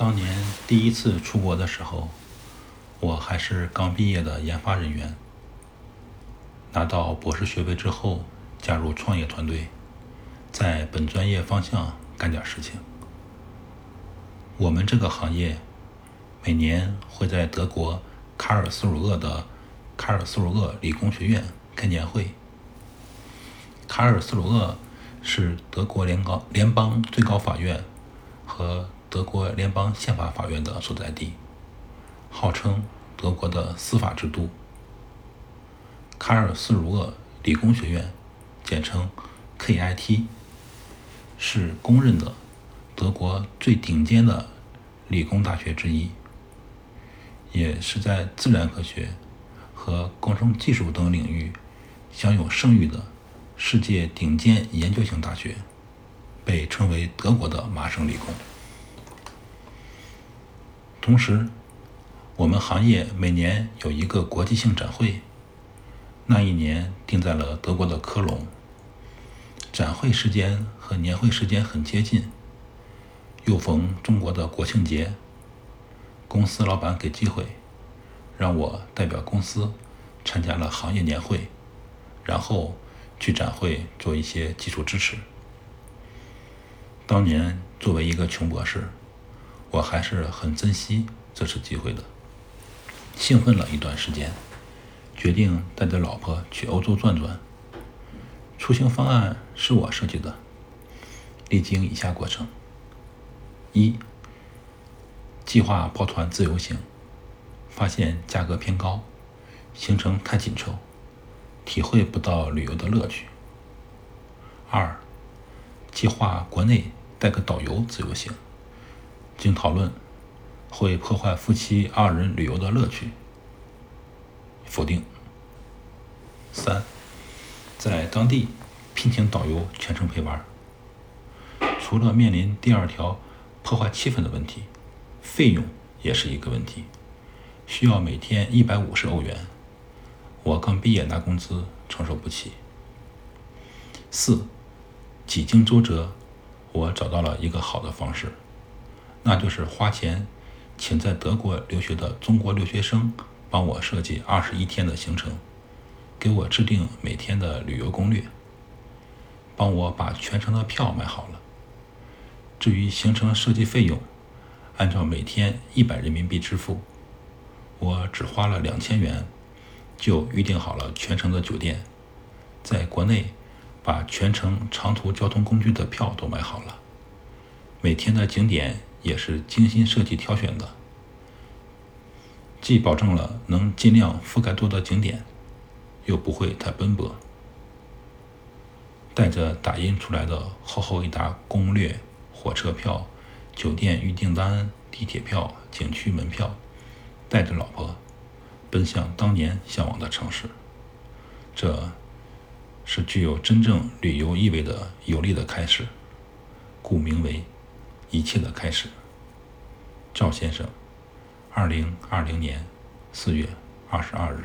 当年第一次出国的时候，我还是刚毕业的研发人员。拿到博士学位之后，加入创业团队，在本专业方向干点事情。我们这个行业每年会在德国卡尔斯鲁厄的卡尔斯鲁厄理工学院开年会。卡尔斯鲁厄是德国联高联邦最高法院和德国联邦宪法法院的所在地，号称德国的司法之都。卡尔斯鲁厄理工学院，简称 KIT，是公认的德国最顶尖的理工大学之一，也是在自然科学和工程技术等领域享有盛誉的世界顶尖研究型大学，被称为德国的麻省理工。同时，我们行业每年有一个国际性展会，那一年定在了德国的科隆。展会时间和年会时间很接近，又逢中国的国庆节，公司老板给机会，让我代表公司参加了行业年会，然后去展会做一些技术支持。当年作为一个穷博士。我还是很珍惜这次机会的，兴奋了一段时间，决定带着老婆去欧洲转转。出行方案是我设计的，历经以下过程：一、计划抱团自由行，发现价格偏高，行程太紧凑，体会不到旅游的乐趣；二、计划国内带个导游自由行。经讨论，会破坏夫妻二人旅游的乐趣。否定。三，在当地聘请导游全程陪玩。除了面临第二条破坏气氛的问题，费用也是一个问题，需要每天一百五十欧元，我刚毕业拿工资承受不起。四，几经周折，我找到了一个好的方式。那就是花钱请在德国留学的中国留学生帮我设计二十一天的行程，给我制定每天的旅游攻略，帮我把全程的票买好了。至于行程设计费用，按照每天一百人民币支付，我只花了两千元就预定好了全程的酒店，在国内把全程长途交通工具的票都买好了，每天的景点。也是精心设计挑选的，既保证了能尽量覆盖多的景点，又不会太奔波。带着打印出来的厚厚一沓攻略、火车票、酒店预订单、地铁票、景区门票，带着老婆奔向当年向往的城市。这是具有真正旅游意味的有力的开始，故名为。一切的开始，赵先生，二零二零年四月二十二日。